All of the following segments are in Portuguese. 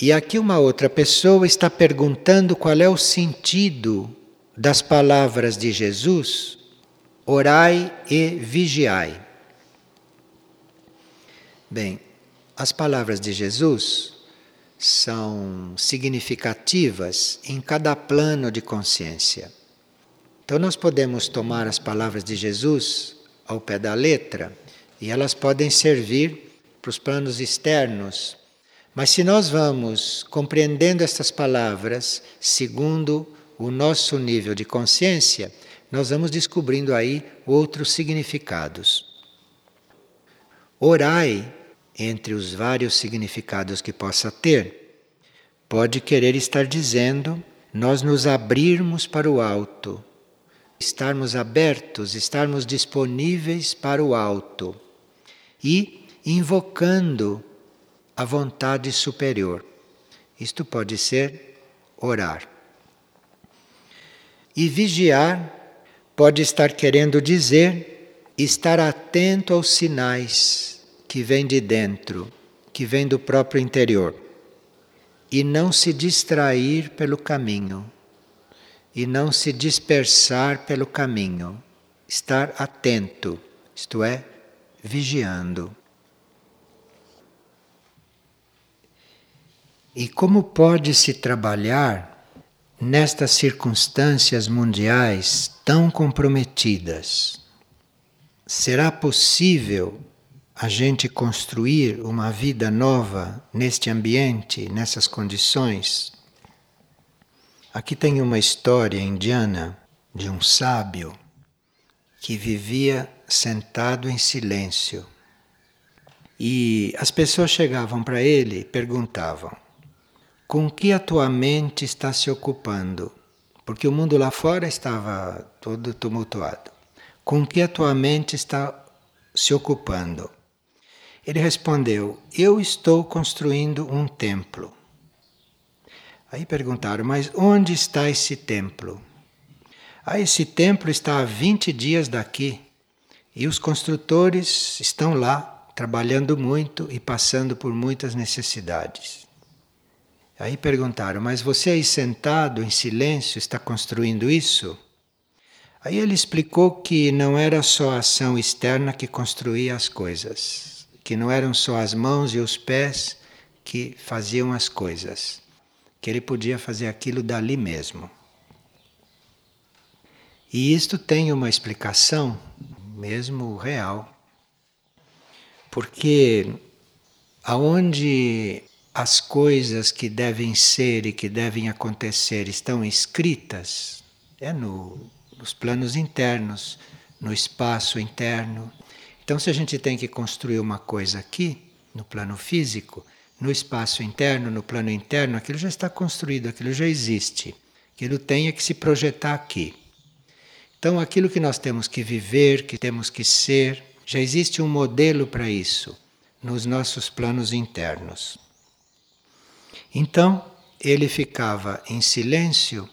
E aqui uma outra pessoa está perguntando qual é o sentido das palavras de Jesus: orai e vigiai. Bem, as palavras de Jesus são significativas em cada plano de consciência. Então, nós podemos tomar as palavras de Jesus ao pé da letra e elas podem servir para os planos externos mas se nós vamos compreendendo estas palavras segundo o nosso nível de consciência, nós vamos descobrindo aí outros significados. Orai, entre os vários significados que possa ter, pode querer estar dizendo nós nos abrirmos para o alto, estarmos abertos, estarmos disponíveis para o alto e invocando a vontade superior. Isto pode ser orar. E vigiar pode estar querendo dizer estar atento aos sinais que vêm de dentro, que vêm do próprio interior, e não se distrair pelo caminho, e não se dispersar pelo caminho. Estar atento, isto é, vigiando. E como pode se trabalhar nestas circunstâncias mundiais tão comprometidas? Será possível a gente construir uma vida nova neste ambiente, nessas condições? Aqui tem uma história indiana de um sábio que vivia sentado em silêncio. E as pessoas chegavam para ele e perguntavam: com que a tua mente está se ocupando? Porque o mundo lá fora estava todo tumultuado. Com que a tua mente está se ocupando? Ele respondeu: Eu estou construindo um templo. Aí perguntaram: Mas onde está esse templo? Ah, esse templo está a 20 dias daqui e os construtores estão lá trabalhando muito e passando por muitas necessidades. Aí perguntaram: Mas você aí sentado em silêncio está construindo isso? Aí ele explicou que não era só a ação externa que construía as coisas, que não eram só as mãos e os pés que faziam as coisas, que ele podia fazer aquilo dali mesmo. E isto tem uma explicação, mesmo real, porque aonde as coisas que devem ser e que devem acontecer estão escritas é no, nos planos internos, no espaço interno. Então, se a gente tem que construir uma coisa aqui, no plano físico, no espaço interno, no plano interno, aquilo já está construído, aquilo já existe. Aquilo tem é que se projetar aqui. Então, aquilo que nós temos que viver, que temos que ser, já existe um modelo para isso nos nossos planos internos. Então ele ficava em silêncio,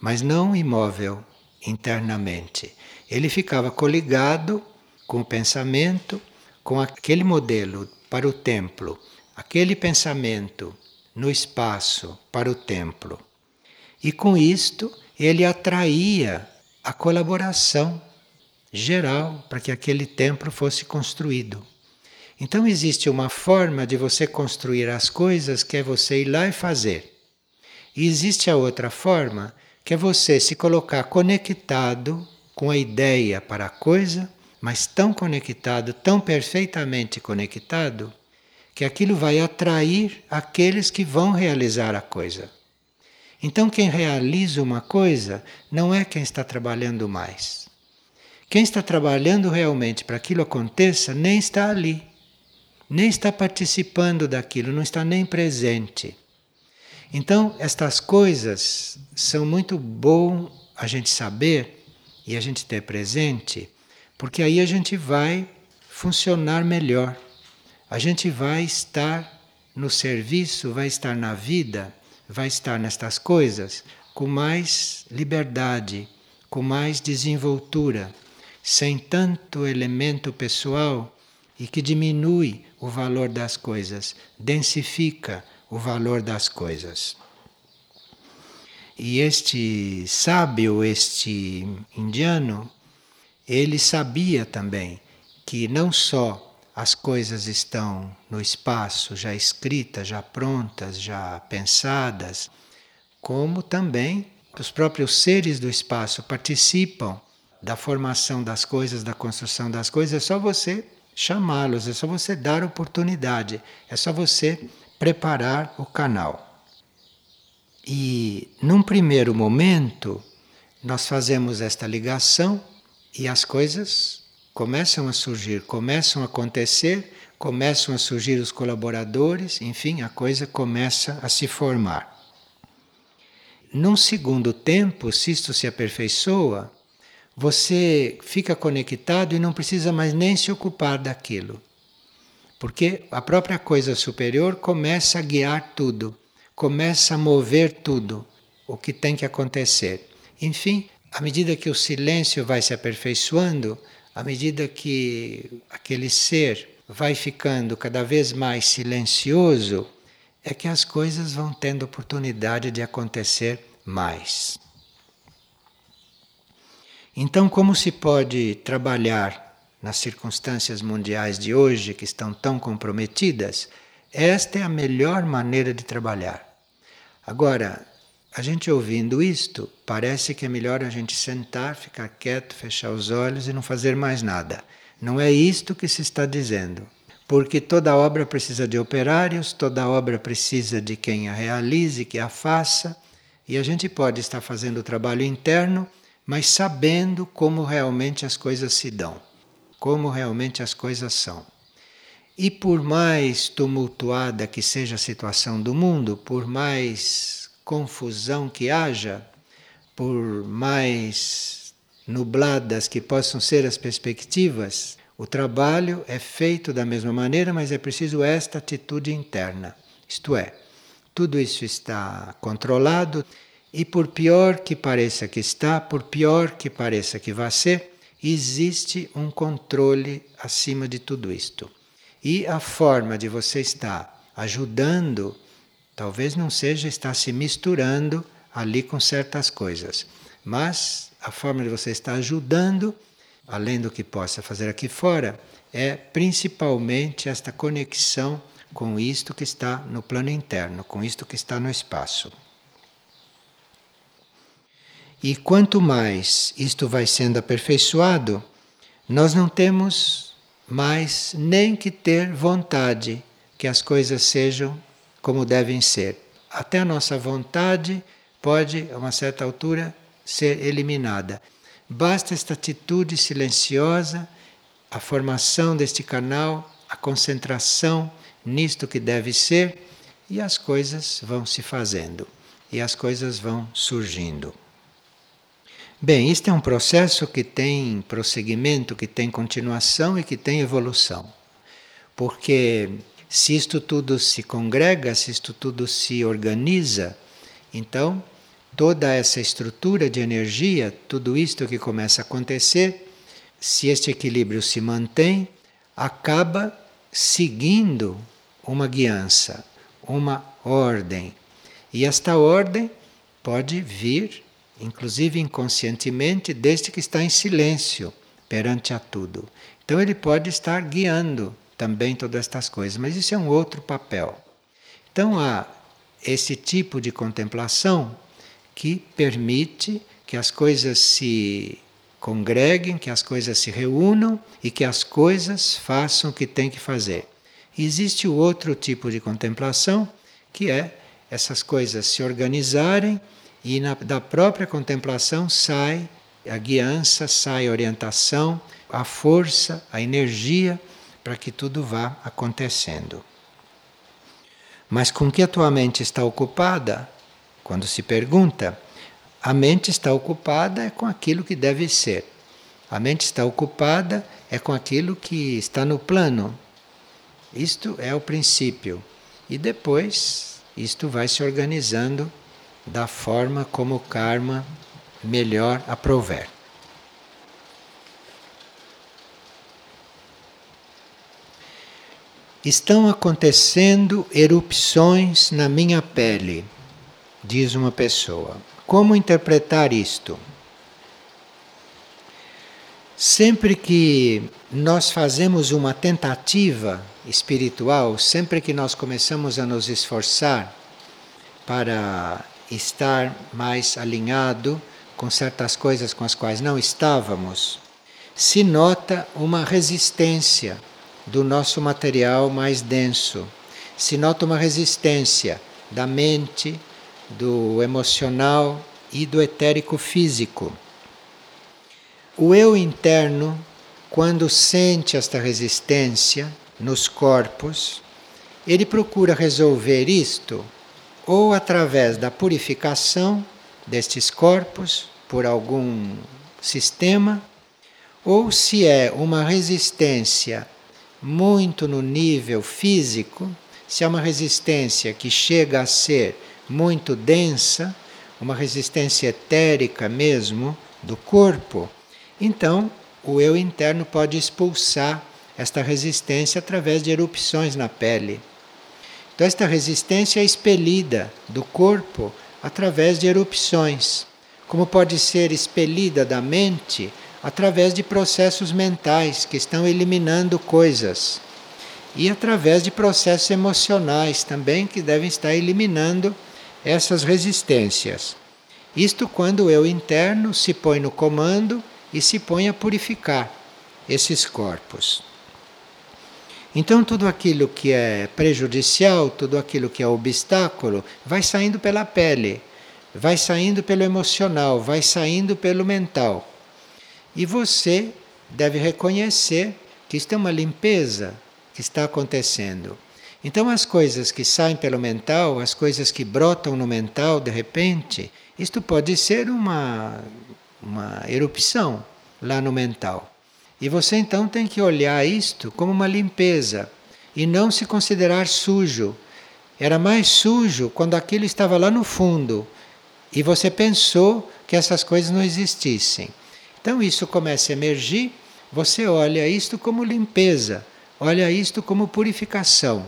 mas não imóvel internamente. Ele ficava coligado com o pensamento, com aquele modelo para o templo, aquele pensamento no espaço para o templo. E com isto ele atraía a colaboração geral para que aquele templo fosse construído. Então existe uma forma de você construir as coisas que é você ir lá e fazer. E existe a outra forma que é você se colocar conectado com a ideia para a coisa, mas tão conectado, tão perfeitamente conectado, que aquilo vai atrair aqueles que vão realizar a coisa. Então, quem realiza uma coisa não é quem está trabalhando mais. Quem está trabalhando realmente para aquilo aconteça nem está ali nem está participando daquilo, não está nem presente. Então, estas coisas são muito bom a gente saber e a gente ter presente, porque aí a gente vai funcionar melhor. A gente vai estar no serviço, vai estar na vida, vai estar nestas coisas com mais liberdade, com mais desenvoltura, sem tanto elemento pessoal e que diminui o valor das coisas, densifica o valor das coisas. E este sábio, este indiano, ele sabia também que não só as coisas estão no espaço já escritas, já prontas, já pensadas, como também os próprios seres do espaço participam da formação das coisas, da construção das coisas, é só você chamá-los, é só você dar oportunidade, é só você preparar o canal. E num primeiro momento, nós fazemos esta ligação e as coisas começam a surgir, começam a acontecer, começam a surgir os colaboradores, enfim, a coisa começa a se formar. Num segundo tempo, se isto se aperfeiçoa, você fica conectado e não precisa mais nem se ocupar daquilo. Porque a própria coisa superior começa a guiar tudo, começa a mover tudo, o que tem que acontecer. Enfim, à medida que o silêncio vai se aperfeiçoando, à medida que aquele ser vai ficando cada vez mais silencioso, é que as coisas vão tendo oportunidade de acontecer mais. Então, como se pode trabalhar nas circunstâncias mundiais de hoje que estão tão comprometidas? Esta é a melhor maneira de trabalhar. Agora, a gente ouvindo isto, parece que é melhor a gente sentar, ficar quieto, fechar os olhos e não fazer mais nada. Não é isto que se está dizendo. Porque toda obra precisa de operários, toda obra precisa de quem a realize, que a faça, e a gente pode estar fazendo o trabalho interno, mas sabendo como realmente as coisas se dão, como realmente as coisas são. E por mais tumultuada que seja a situação do mundo, por mais confusão que haja, por mais nubladas que possam ser as perspectivas, o trabalho é feito da mesma maneira, mas é preciso esta atitude interna. Isto é, tudo isso está controlado e, por pior que pareça que está, por pior que pareça que vai ser, existe um controle acima de tudo isto. E a forma de você estar ajudando Talvez não seja estar se misturando ali com certas coisas, mas a forma de você estar ajudando, além do que possa fazer aqui fora, é principalmente esta conexão com isto que está no plano interno, com isto que está no espaço. E quanto mais isto vai sendo aperfeiçoado, nós não temos mais nem que ter vontade que as coisas sejam como devem ser. Até a nossa vontade pode, a uma certa altura, ser eliminada. Basta esta atitude silenciosa, a formação deste canal, a concentração nisto que deve ser, e as coisas vão se fazendo, e as coisas vão surgindo. Bem, este é um processo que tem prosseguimento, que tem continuação e que tem evolução. Porque se isto tudo se congrega, se isto tudo se organiza, então toda essa estrutura de energia, tudo isto que começa a acontecer, se este equilíbrio se mantém, acaba seguindo uma guiança, uma ordem. E esta ordem pode vir, inclusive inconscientemente, desde que está em silêncio perante a tudo. Então ele pode estar guiando também todas estas coisas, mas isso é um outro papel. Então há esse tipo de contemplação que permite que as coisas se congreguem, que as coisas se reúnam e que as coisas façam o que tem que fazer. Existe o outro tipo de contemplação, que é essas coisas se organizarem e na, da própria contemplação sai a guiança, sai a orientação, a força, a energia para que tudo vá acontecendo. Mas com que a tua mente está ocupada? Quando se pergunta, a mente está ocupada é com aquilo que deve ser. A mente está ocupada é com aquilo que está no plano. Isto é o princípio. E depois isto vai se organizando da forma como o karma melhor aprover. Estão acontecendo erupções na minha pele, diz uma pessoa. Como interpretar isto? Sempre que nós fazemos uma tentativa espiritual, sempre que nós começamos a nos esforçar para estar mais alinhado com certas coisas com as quais não estávamos, se nota uma resistência do nosso material mais denso. Se nota uma resistência da mente, do emocional e do etérico físico. O eu interno, quando sente esta resistência nos corpos, ele procura resolver isto ou através da purificação destes corpos por algum sistema, ou se é uma resistência muito no nível físico, se é uma resistência que chega a ser muito densa, uma resistência etérica mesmo do corpo, então o eu interno pode expulsar esta resistência através de erupções na pele. Então, esta resistência é expelida do corpo através de erupções, como pode ser expelida da mente através de processos mentais que estão eliminando coisas e através de processos emocionais também que devem estar eliminando essas resistências. Isto quando o eu interno se põe no comando e se põe a purificar esses corpos. Então, tudo aquilo que é prejudicial, tudo aquilo que é obstáculo, vai saindo pela pele, vai saindo pelo emocional, vai saindo pelo mental. E você deve reconhecer que isto é uma limpeza que está acontecendo. Então, as coisas que saem pelo mental, as coisas que brotam no mental de repente, isto pode ser uma, uma erupção lá no mental. E você então tem que olhar isto como uma limpeza e não se considerar sujo. Era mais sujo quando aquilo estava lá no fundo e você pensou que essas coisas não existissem. Então isso começa a emergir, você olha isto como limpeza, olha isto como purificação.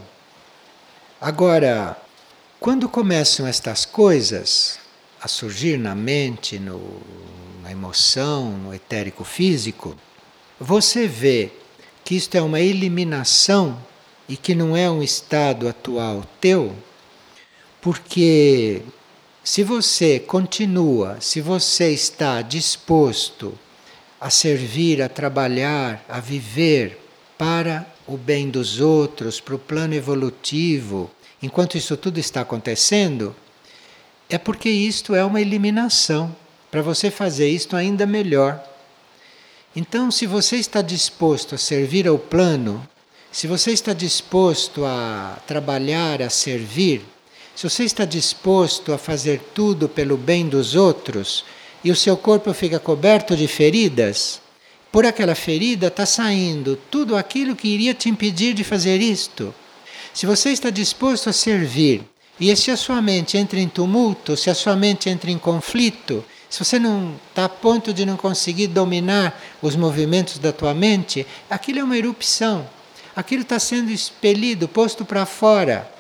Agora, quando começam estas coisas a surgir na mente, no, na emoção, no etérico físico, você vê que isto é uma eliminação e que não é um estado atual teu, porque se você continua, se você está disposto a servir, a trabalhar, a viver para o bem dos outros, para o plano evolutivo, enquanto isso tudo está acontecendo, é porque isto é uma eliminação, para você fazer isto ainda melhor. Então, se você está disposto a servir ao plano, se você está disposto a trabalhar, a servir, se você está disposto a fazer tudo pelo bem dos outros, e o seu corpo fica coberto de feridas, por aquela ferida está saindo tudo aquilo que iria te impedir de fazer isto. Se você está disposto a servir, e se a sua mente entra em tumulto, se a sua mente entra em conflito, se você não está a ponto de não conseguir dominar os movimentos da tua mente, aquilo é uma erupção. Aquilo está sendo expelido, posto para fora.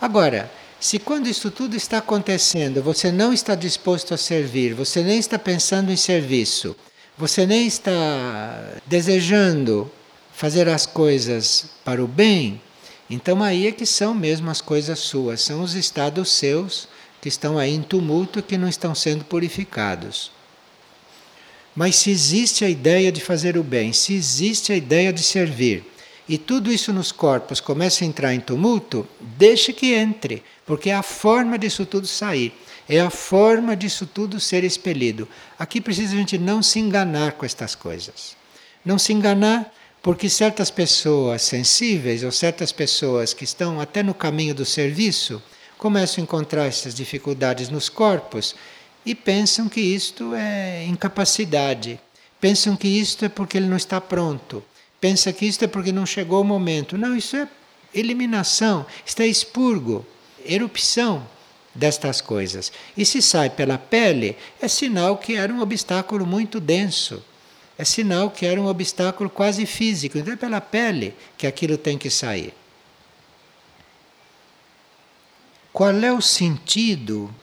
Agora, se quando isso tudo está acontecendo, você não está disposto a servir, você nem está pensando em serviço, você nem está desejando fazer as coisas para o bem, então aí é que são mesmo as coisas suas, são os estados seus que estão aí em tumulto e que não estão sendo purificados. Mas se existe a ideia de fazer o bem, se existe a ideia de servir, e tudo isso nos corpos começa a entrar em tumulto, deixe que entre, porque é a forma disso tudo sair, é a forma disso tudo ser expelido. Aqui precisa a gente não se enganar com estas coisas. Não se enganar porque certas pessoas sensíveis ou certas pessoas que estão até no caminho do serviço começam a encontrar essas dificuldades nos corpos e pensam que isto é incapacidade, pensam que isto é porque ele não está pronto, pensa que isto é porque não chegou o momento. Não, isso é eliminação, isto é expurgo erupção destas coisas. E se sai pela pele, é sinal que era um obstáculo muito denso. é sinal que era um obstáculo quase físico. Então é pela pele que aquilo tem que sair. Qual é o sentido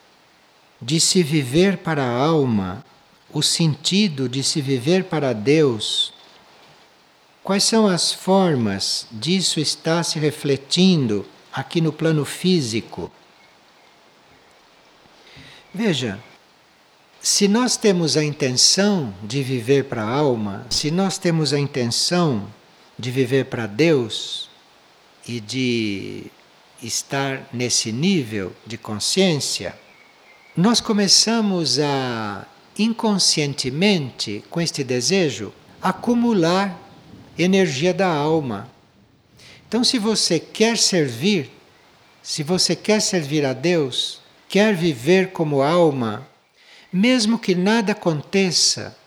de se viver para a alma, o sentido de se viver para Deus? Quais são as formas disso estar se refletindo aqui no plano físico? Veja, se nós temos a intenção de viver para a alma, se nós temos a intenção de viver para Deus e de estar nesse nível de consciência, nós começamos a inconscientemente, com este desejo, acumular energia da alma. Então, se você quer servir, se você quer servir a Deus, quer viver como alma, mesmo que nada aconteça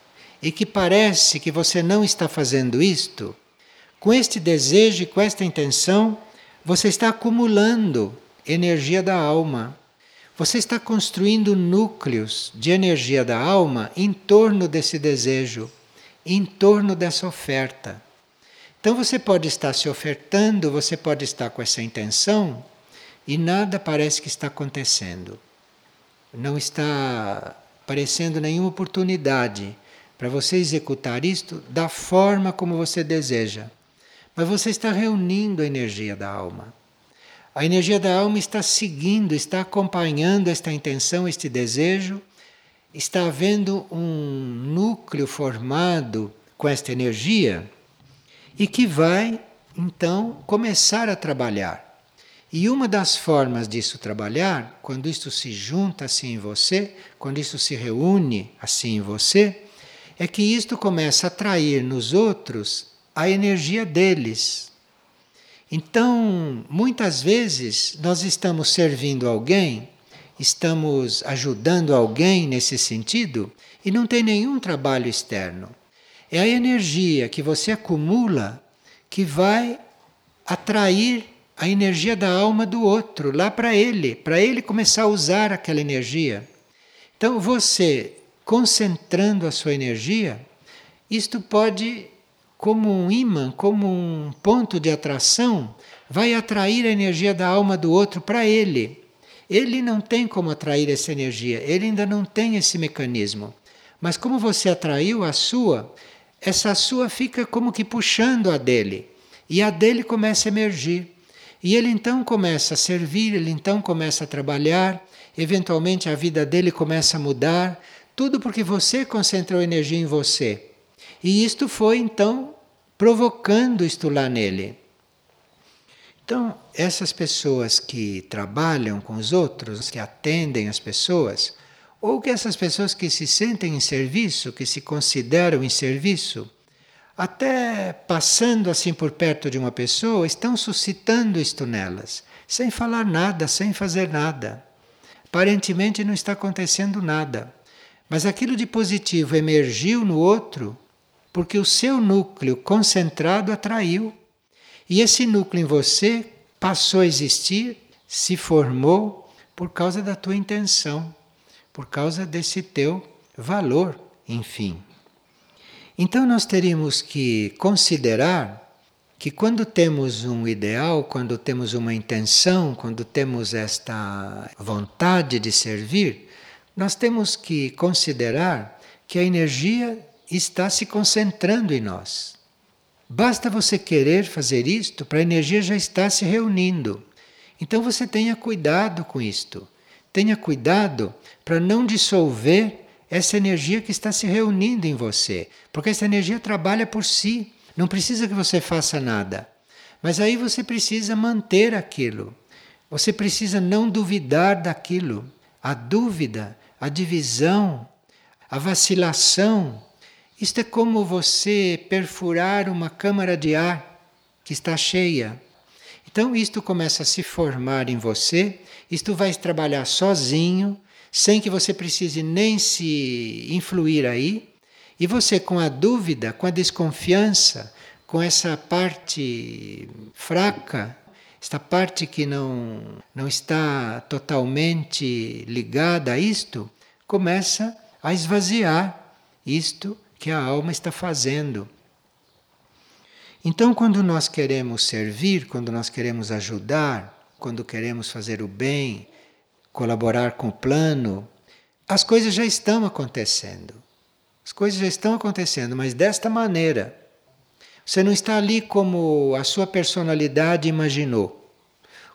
e que parece que você não está fazendo isto, com este desejo e com esta intenção, você está acumulando energia da alma. Você está construindo núcleos de energia da alma em torno desse desejo, em torno dessa oferta. Então você pode estar se ofertando, você pode estar com essa intenção e nada parece que está acontecendo. Não está aparecendo nenhuma oportunidade para você executar isto da forma como você deseja. Mas você está reunindo a energia da alma. A energia da alma está seguindo, está acompanhando esta intenção, este desejo. Está havendo um núcleo formado com esta energia e que vai então começar a trabalhar. E uma das formas disso trabalhar, quando isto se junta assim em você, quando isto se reúne assim em você, é que isto começa a atrair nos outros a energia deles. Então, muitas vezes nós estamos servindo alguém, estamos ajudando alguém nesse sentido e não tem nenhum trabalho externo. É a energia que você acumula que vai atrair a energia da alma do outro lá para ele, para ele começar a usar aquela energia. Então você concentrando a sua energia, isto pode, como um imã, como um ponto de atração, vai atrair a energia da alma do outro para ele. Ele não tem como atrair essa energia, ele ainda não tem esse mecanismo. Mas como você atraiu a sua, essa sua fica como que puxando a dele. E a dele começa a emergir. E ele então começa a servir, ele então começa a trabalhar, eventualmente a vida dele começa a mudar, tudo porque você concentrou energia em você. E isto foi então provocando isto lá nele. Então, essas pessoas que trabalham com os outros, que atendem as pessoas, ou que essas pessoas que se sentem em serviço, que se consideram em serviço, até passando assim por perto de uma pessoa, estão suscitando isto nelas, sem falar nada, sem fazer nada. Aparentemente não está acontecendo nada, mas aquilo de positivo emergiu no outro porque o seu núcleo concentrado atraiu. E esse núcleo em você passou a existir, se formou por causa da tua intenção por causa desse teu valor, enfim. Então nós teríamos que considerar que quando temos um ideal, quando temos uma intenção, quando temos esta vontade de servir, nós temos que considerar que a energia está se concentrando em nós. Basta você querer fazer isto para a energia já estar se reunindo. Então você tenha cuidado com isto. Tenha cuidado para não dissolver essa energia que está se reunindo em você, porque essa energia trabalha por si, não precisa que você faça nada. Mas aí você precisa manter aquilo. Você precisa não duvidar daquilo. A dúvida, a divisão, a vacilação, isto é como você perfurar uma câmara de ar que está cheia. Então, isto começa a se formar em você isto vai trabalhar sozinho, sem que você precise nem se influir aí. E você, com a dúvida, com a desconfiança, com essa parte fraca, esta parte que não, não está totalmente ligada a isto, começa a esvaziar isto que a alma está fazendo. Então, quando nós queremos servir, quando nós queremos ajudar, quando queremos fazer o bem, colaborar com o plano, as coisas já estão acontecendo. As coisas já estão acontecendo, mas desta maneira. Você não está ali como a sua personalidade imaginou,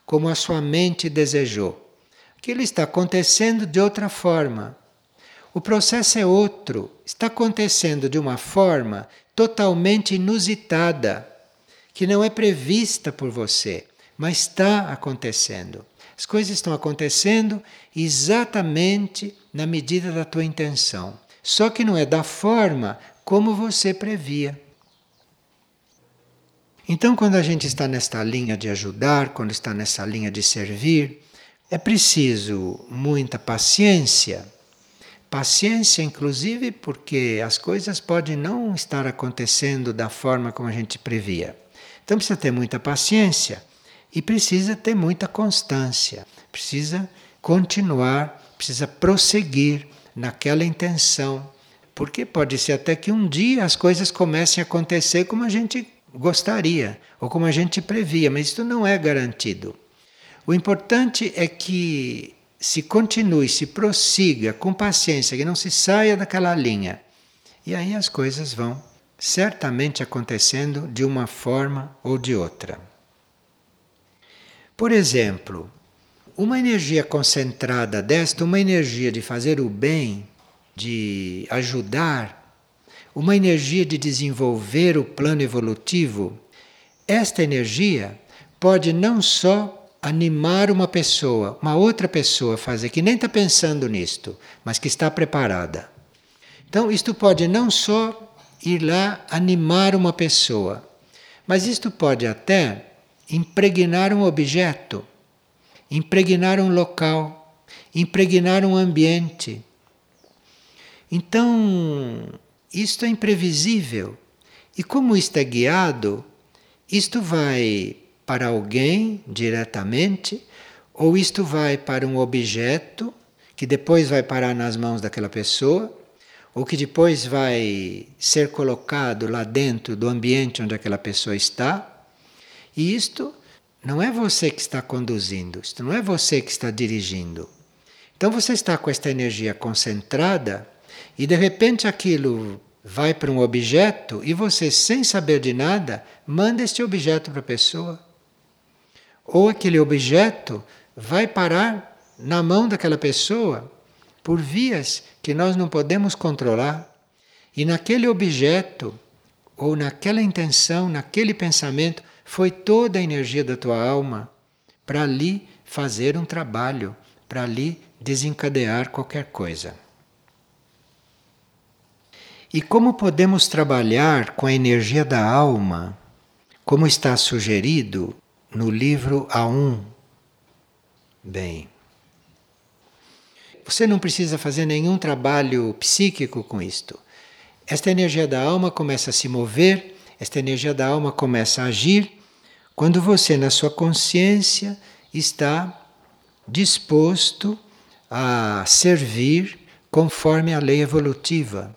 como a sua mente desejou. Aquilo está acontecendo de outra forma. O processo é outro, está acontecendo de uma forma totalmente inusitada, que não é prevista por você, mas está acontecendo. As coisas estão acontecendo exatamente na medida da tua intenção, só que não é da forma como você previa. Então, quando a gente está nesta linha de ajudar, quando está nessa linha de servir, é preciso muita paciência. Paciência, inclusive, porque as coisas podem não estar acontecendo da forma como a gente previa. Então, precisa ter muita paciência e precisa ter muita constância, precisa continuar, precisa prosseguir naquela intenção. Porque pode ser até que um dia as coisas comecem a acontecer como a gente gostaria ou como a gente previa, mas isso não é garantido. O importante é que se continue, se prossiga com paciência, que não se saia daquela linha. E aí as coisas vão certamente acontecendo de uma forma ou de outra. Por exemplo, uma energia concentrada desta, uma energia de fazer o bem, de ajudar, uma energia de desenvolver o plano evolutivo, esta energia pode não só animar uma pessoa, uma outra pessoa fazer, que nem está pensando nisto, mas que está preparada. Então, isto pode não só ir lá animar uma pessoa, mas isto pode até impregnar um objeto, impregnar um local, impregnar um ambiente. Então, isto é imprevisível. E como isto é guiado, isto vai para alguém diretamente, ou isto vai para um objeto que depois vai parar nas mãos daquela pessoa, ou que depois vai ser colocado lá dentro do ambiente onde aquela pessoa está. E isto não é você que está conduzindo, isto não é você que está dirigindo. Então você está com esta energia concentrada e de repente aquilo vai para um objeto e você, sem saber de nada, manda este objeto para a pessoa. Ou aquele objeto vai parar na mão daquela pessoa por vias que nós não podemos controlar. E naquele objeto, ou naquela intenção, naquele pensamento, foi toda a energia da tua alma para ali fazer um trabalho, para ali desencadear qualquer coisa. E como podemos trabalhar com a energia da alma, como está sugerido no livro A1? Bem, você não precisa fazer nenhum trabalho psíquico com isto. Esta energia da alma começa a se mover, esta energia da alma começa a agir quando você, na sua consciência, está disposto a servir conforme a lei evolutiva.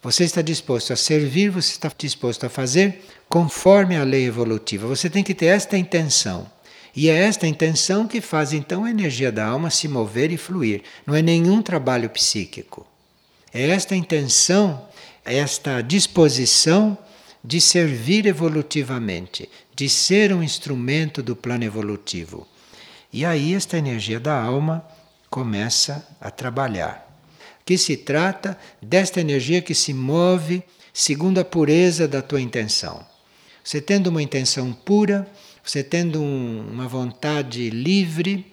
Você está disposto a servir, você está disposto a fazer conforme a lei evolutiva. Você tem que ter esta intenção. E é esta intenção que faz então a energia da alma se mover e fluir. Não é nenhum trabalho psíquico. É esta intenção, esta disposição de servir evolutivamente, de ser um instrumento do plano evolutivo. E aí esta energia da alma começa a trabalhar que se trata desta energia que se move segundo a pureza da tua intenção. Você tendo uma intenção pura, você tendo um, uma vontade livre,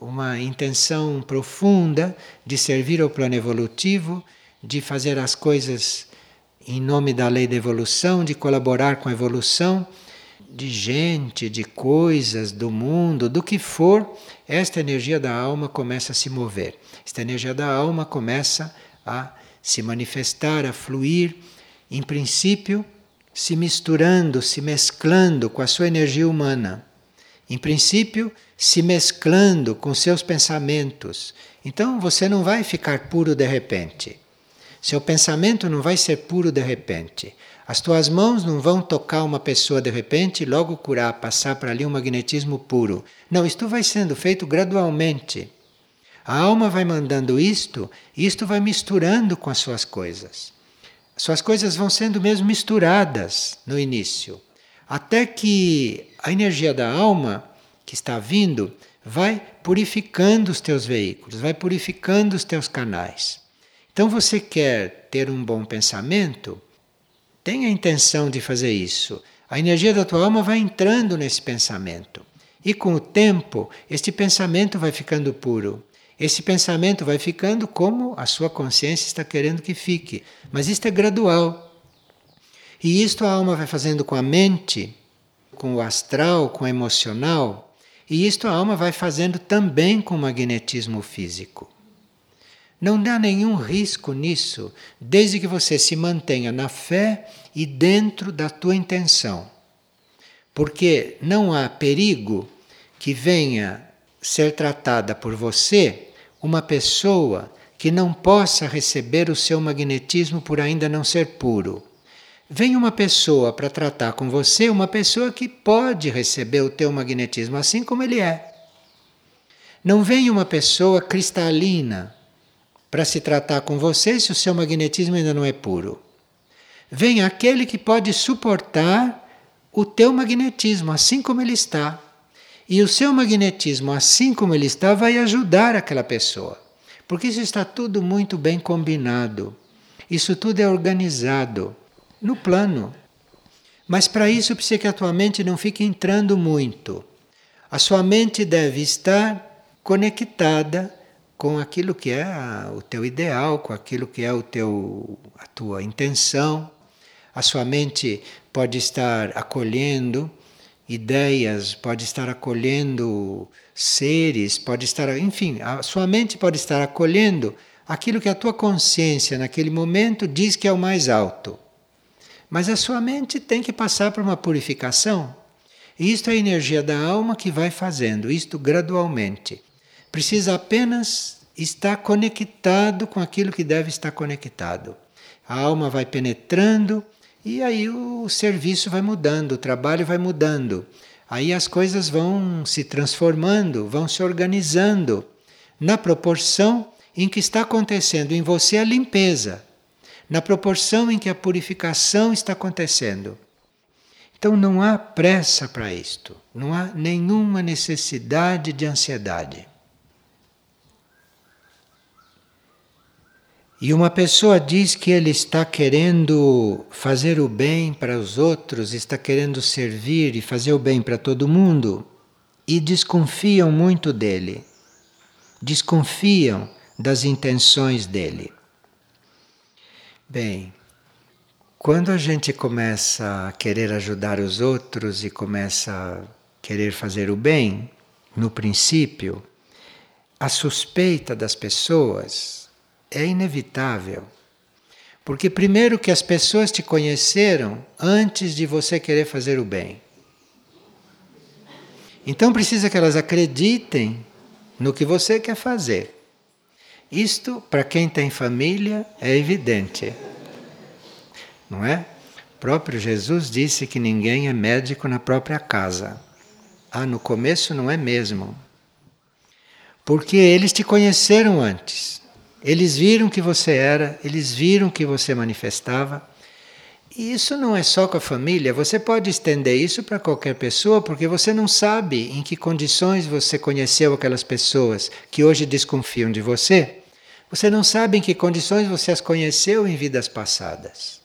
uma intenção profunda de servir ao plano evolutivo, de fazer as coisas em nome da lei da evolução, de colaborar com a evolução de gente, de coisas, do mundo, do que for, esta energia da alma começa a se mover. Esta energia da alma começa a se manifestar, a fluir, em princípio, se misturando, se mesclando com a sua energia humana. Em princípio, se mesclando com seus pensamentos. Então você não vai ficar puro de repente. Seu pensamento não vai ser puro de repente. As tuas mãos não vão tocar uma pessoa de repente e logo curar, passar para ali um magnetismo puro. Não, isto vai sendo feito gradualmente. A alma vai mandando isto, e isto vai misturando com as suas coisas. Suas coisas vão sendo mesmo misturadas no início, até que a energia da alma que está vindo vai purificando os teus veículos, vai purificando os teus canais. Então você quer ter um bom pensamento? Tenha a intenção de fazer isso. A energia da tua alma vai entrando nesse pensamento. E com o tempo, este pensamento vai ficando puro. Esse pensamento vai ficando como a sua consciência está querendo que fique. Mas isto é gradual. E isto a alma vai fazendo com a mente, com o astral, com o emocional. E isto a alma vai fazendo também com o magnetismo físico. Não dá nenhum risco nisso, desde que você se mantenha na fé e dentro da tua intenção. Porque não há perigo que venha ser tratada por você uma pessoa que não possa receber o seu magnetismo por ainda não ser puro. Vem uma pessoa para tratar com você, uma pessoa que pode receber o teu magnetismo assim como ele é. Não vem uma pessoa cristalina para se tratar com você se o seu magnetismo ainda não é puro. Vem aquele que pode suportar o teu magnetismo assim como ele está. E o seu magnetismo, assim como ele está, vai ajudar aquela pessoa. Porque isso está tudo muito bem combinado. Isso tudo é organizado no plano. Mas para isso precisa que a tua mente não fique entrando muito. A sua mente deve estar conectada com aquilo que é o teu ideal, com aquilo que é o teu, a tua intenção. A sua mente pode estar acolhendo ideias, pode estar acolhendo seres, pode estar, enfim, a sua mente pode estar acolhendo aquilo que a tua consciência naquele momento diz que é o mais alto. Mas a sua mente tem que passar por uma purificação. E isto é a energia da alma que vai fazendo, isto gradualmente. Precisa apenas estar conectado com aquilo que deve estar conectado. A alma vai penetrando e aí o serviço vai mudando, o trabalho vai mudando. Aí as coisas vão se transformando, vão se organizando na proporção em que está acontecendo em você a limpeza, na proporção em que a purificação está acontecendo. Então não há pressa para isto, não há nenhuma necessidade de ansiedade. E uma pessoa diz que ele está querendo fazer o bem para os outros, está querendo servir e fazer o bem para todo mundo, e desconfiam muito dele, desconfiam das intenções dele. Bem, quando a gente começa a querer ajudar os outros e começa a querer fazer o bem, no princípio, a suspeita das pessoas é inevitável. Porque, primeiro, que as pessoas te conheceram antes de você querer fazer o bem. Então, precisa que elas acreditem no que você quer fazer. Isto, para quem tem família, é evidente. Não é? O próprio Jesus disse que ninguém é médico na própria casa. Ah, no começo não é mesmo. Porque eles te conheceram antes. Eles viram que você era, eles viram que você manifestava. E isso não é só com a família, você pode estender isso para qualquer pessoa, porque você não sabe em que condições você conheceu aquelas pessoas que hoje desconfiam de você. Você não sabe em que condições você as conheceu em vidas passadas.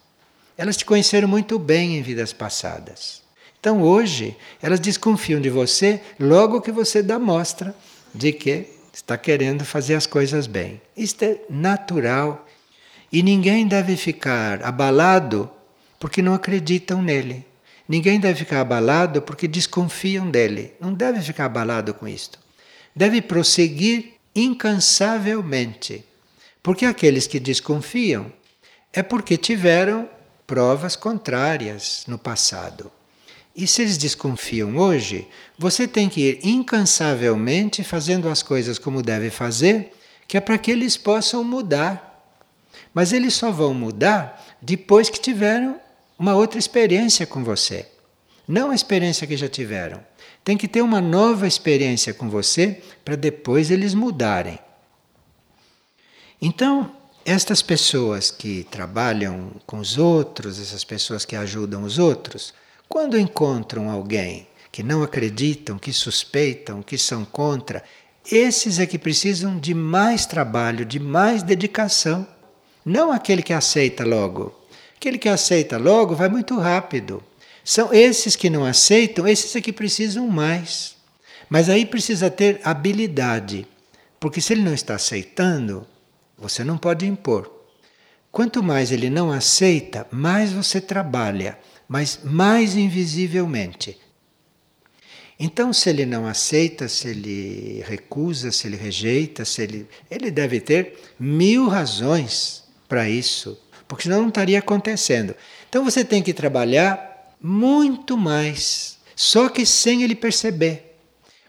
Elas te conheceram muito bem em vidas passadas. Então hoje elas desconfiam de você logo que você dá mostra de que está querendo fazer as coisas bem. Isto é natural e ninguém deve ficar abalado porque não acreditam nele. Ninguém deve ficar abalado porque desconfiam dele. Não deve ficar abalado com isto. Deve prosseguir incansavelmente. Porque aqueles que desconfiam é porque tiveram provas contrárias no passado. E se eles desconfiam hoje, você tem que ir incansavelmente fazendo as coisas como deve fazer, que é para que eles possam mudar. Mas eles só vão mudar depois que tiveram uma outra experiência com você. Não a experiência que já tiveram. Tem que ter uma nova experiência com você para depois eles mudarem. Então, estas pessoas que trabalham com os outros, essas pessoas que ajudam os outros, quando encontram alguém que não acreditam, que suspeitam, que são contra, esses é que precisam de mais trabalho, de mais dedicação. Não aquele que aceita logo. Aquele que aceita logo vai muito rápido. São esses que não aceitam, esses é que precisam mais. Mas aí precisa ter habilidade, porque se ele não está aceitando, você não pode impor. Quanto mais ele não aceita, mais você trabalha, mas mais invisivelmente. Então, se ele não aceita, se ele recusa, se ele rejeita, se ele, ele deve ter mil razões para isso, porque senão não estaria acontecendo. Então, você tem que trabalhar muito mais, só que sem ele perceber.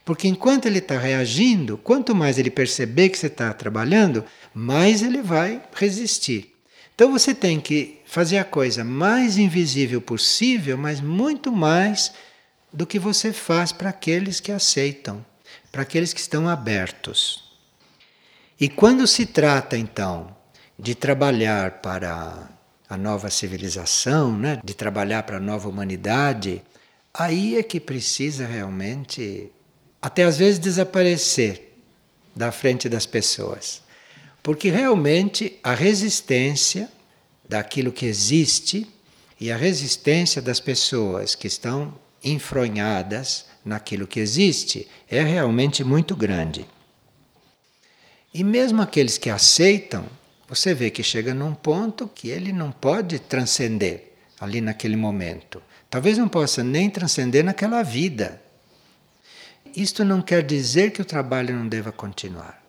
Porque enquanto ele está reagindo, quanto mais ele perceber que você está trabalhando, mais ele vai resistir. Então você tem que fazer a coisa mais invisível possível, mas muito mais do que você faz para aqueles que aceitam, para aqueles que estão abertos. E quando se trata então de trabalhar para a nova civilização, né? de trabalhar para a nova humanidade, aí é que precisa realmente, até às vezes, desaparecer da frente das pessoas. Porque realmente a resistência daquilo que existe e a resistência das pessoas que estão enfronhadas naquilo que existe é realmente muito grande. E mesmo aqueles que aceitam você vê que chega num ponto que ele não pode transcender ali naquele momento. Talvez não possa nem transcender naquela vida. Isto não quer dizer que o trabalho não deva continuar.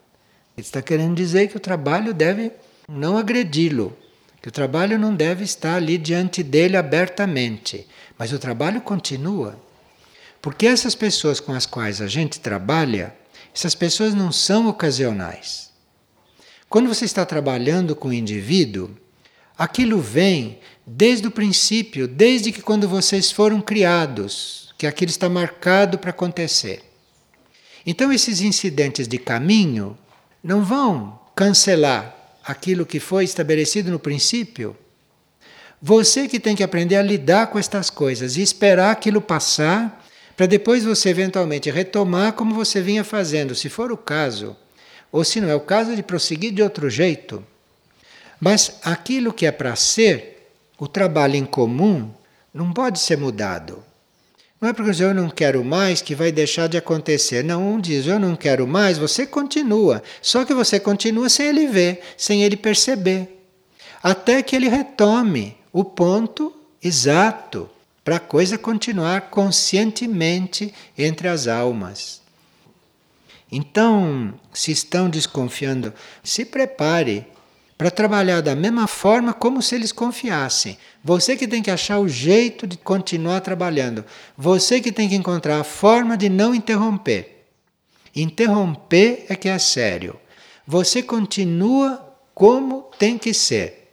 Ele está querendo dizer que o trabalho deve não agredi-lo, que o trabalho não deve estar ali diante dele abertamente, mas o trabalho continua. Porque essas pessoas com as quais a gente trabalha, essas pessoas não são ocasionais. Quando você está trabalhando com o indivíduo, aquilo vem desde o princípio, desde que quando vocês foram criados, que aquilo está marcado para acontecer. Então esses incidentes de caminho não vão cancelar aquilo que foi estabelecido no princípio. Você que tem que aprender a lidar com estas coisas e esperar aquilo passar, para depois você eventualmente retomar como você vinha fazendo, se for o caso ou se não é o caso, de prosseguir de outro jeito. Mas aquilo que é para ser, o trabalho em comum, não pode ser mudado. Não é porque eu não quero mais que vai deixar de acontecer. Não, um diz eu não quero mais, você continua. Só que você continua sem ele ver, sem ele perceber. Até que ele retome o ponto exato para a coisa continuar conscientemente entre as almas. Então, se estão desconfiando, se prepare para trabalhar da mesma forma como se eles confiassem. Você que tem que achar o jeito de continuar trabalhando. Você que tem que encontrar a forma de não interromper. Interromper é que é sério. Você continua como tem que ser.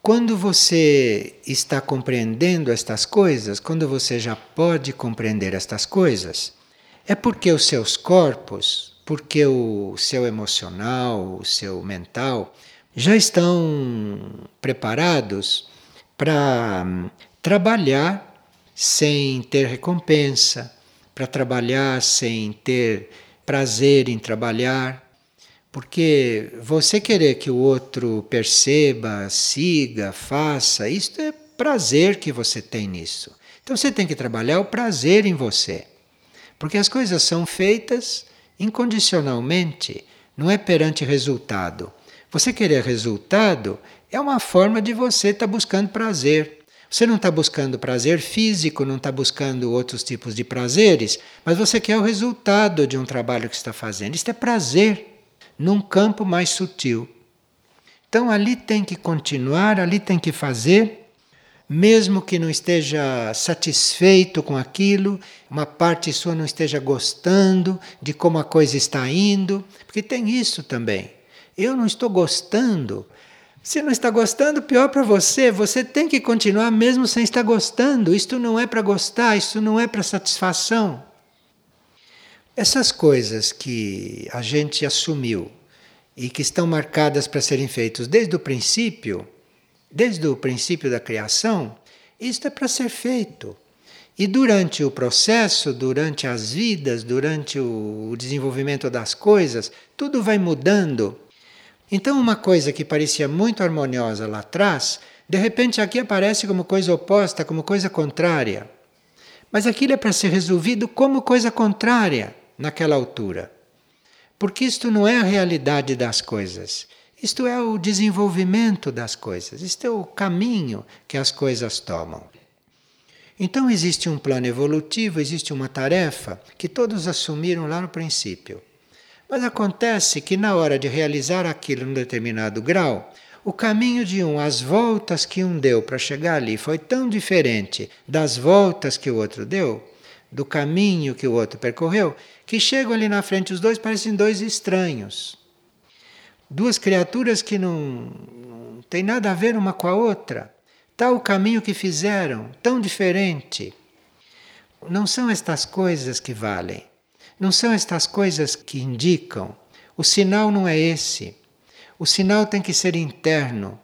Quando você está compreendendo estas coisas, quando você já pode compreender estas coisas, é porque os seus corpos, porque o seu emocional, o seu mental, já estão preparados para hum, trabalhar sem ter recompensa, para trabalhar sem ter prazer em trabalhar. Porque você querer que o outro perceba, siga, faça, isto é prazer que você tem nisso. Então você tem que trabalhar o prazer em você. Porque as coisas são feitas incondicionalmente, não é perante resultado. Você querer resultado é uma forma de você estar tá buscando prazer. Você não está buscando prazer físico, não está buscando outros tipos de prazeres, mas você quer o resultado de um trabalho que está fazendo. Isto é prazer num campo mais sutil. Então ali tem que continuar, ali tem que fazer mesmo que não esteja satisfeito com aquilo, uma parte sua não esteja gostando de como a coisa está indo, porque tem isso também. Eu não estou gostando. Se não está gostando, pior para você. Você tem que continuar mesmo sem estar gostando. Isto não é para gostar, isto não é para satisfação. Essas coisas que a gente assumiu e que estão marcadas para serem feitos desde o princípio, desde o princípio da criação, isto é para ser feito. E durante o processo, durante as vidas, durante o desenvolvimento das coisas, tudo vai mudando. Então, uma coisa que parecia muito harmoniosa lá atrás, de repente aqui aparece como coisa oposta, como coisa contrária. Mas aquilo é para ser resolvido como coisa contrária naquela altura. Porque isto não é a realidade das coisas. Isto é o desenvolvimento das coisas. Isto é o caminho que as coisas tomam. Então existe um plano evolutivo, existe uma tarefa que todos assumiram lá no princípio. Mas acontece que na hora de realizar aquilo num determinado grau, o caminho de um, as voltas que um deu para chegar ali foi tão diferente das voltas que o outro deu, do caminho que o outro percorreu, que chegam ali na frente, os dois parecem dois estranhos. Duas criaturas que não, não têm nada a ver uma com a outra tal caminho que fizeram, tão diferente. Não são estas coisas que valem, não são estas coisas que indicam. O sinal não é esse. O sinal tem que ser interno.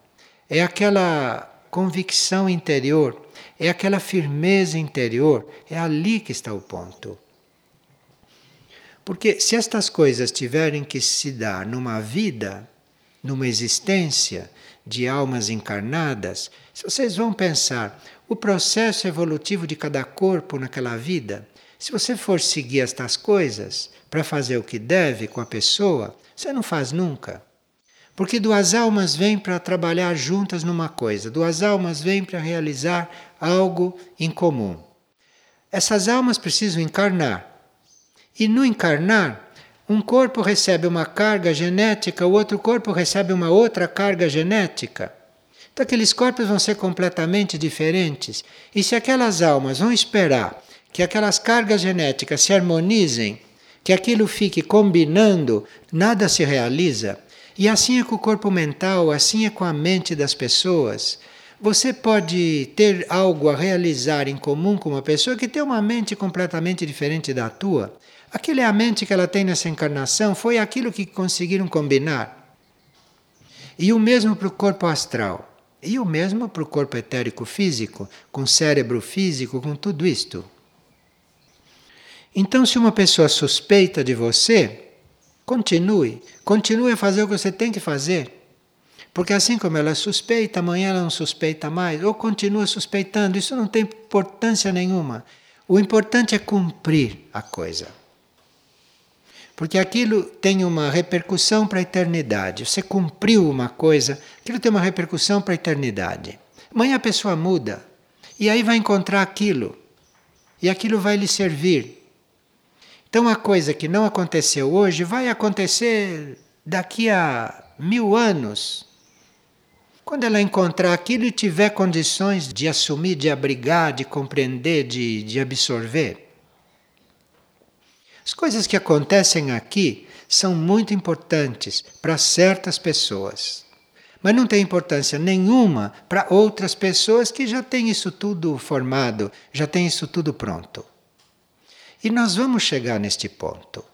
É aquela convicção interior, é aquela firmeza interior, é ali que está o ponto. Porque se estas coisas tiverem que se dar numa vida, numa existência, de almas encarnadas, se vocês vão pensar o processo evolutivo de cada corpo naquela vida, se você for seguir estas coisas para fazer o que deve com a pessoa, você não faz nunca. Porque duas almas vêm para trabalhar juntas numa coisa, duas almas vêm para realizar algo em comum. Essas almas precisam encarnar. E no encarnar, um corpo recebe uma carga genética, o outro corpo recebe uma outra carga genética. Então, aqueles corpos vão ser completamente diferentes. E se aquelas almas vão esperar que aquelas cargas genéticas se harmonizem, que aquilo fique combinando, nada se realiza. E assim é com o corpo mental, assim é com a mente das pessoas. Você pode ter algo a realizar em comum com uma pessoa que tem uma mente completamente diferente da tua. Aquilo é a mente que ela tem nessa encarnação, foi aquilo que conseguiram combinar. E o mesmo para o corpo astral. E o mesmo para o corpo etérico físico, com cérebro físico, com tudo isto. Então, se uma pessoa suspeita de você, continue. Continue a fazer o que você tem que fazer. Porque assim como ela é suspeita, amanhã ela não suspeita mais, ou continua suspeitando, isso não tem importância nenhuma. O importante é cumprir a coisa. Porque aquilo tem uma repercussão para a eternidade. Você cumpriu uma coisa, aquilo tem uma repercussão para a eternidade. Amanhã a pessoa muda e aí vai encontrar aquilo e aquilo vai lhe servir. Então a coisa que não aconteceu hoje vai acontecer daqui a mil anos. Quando ela encontrar aquilo e tiver condições de assumir, de abrigar, de compreender, de, de absorver. As coisas que acontecem aqui são muito importantes para certas pessoas, mas não tem importância nenhuma para outras pessoas que já têm isso tudo formado, já têm isso tudo pronto. E nós vamos chegar neste ponto.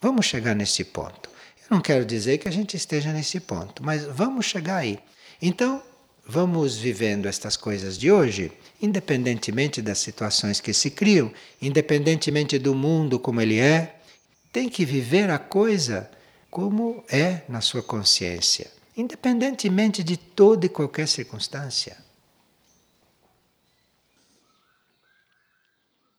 Vamos chegar nesse ponto. Eu não quero dizer que a gente esteja nesse ponto, mas vamos chegar aí. Então, vamos vivendo estas coisas de hoje, independentemente das situações que se criam, independentemente do mundo como ele é, tem que viver a coisa como é na sua consciência, independentemente de toda e qualquer circunstância.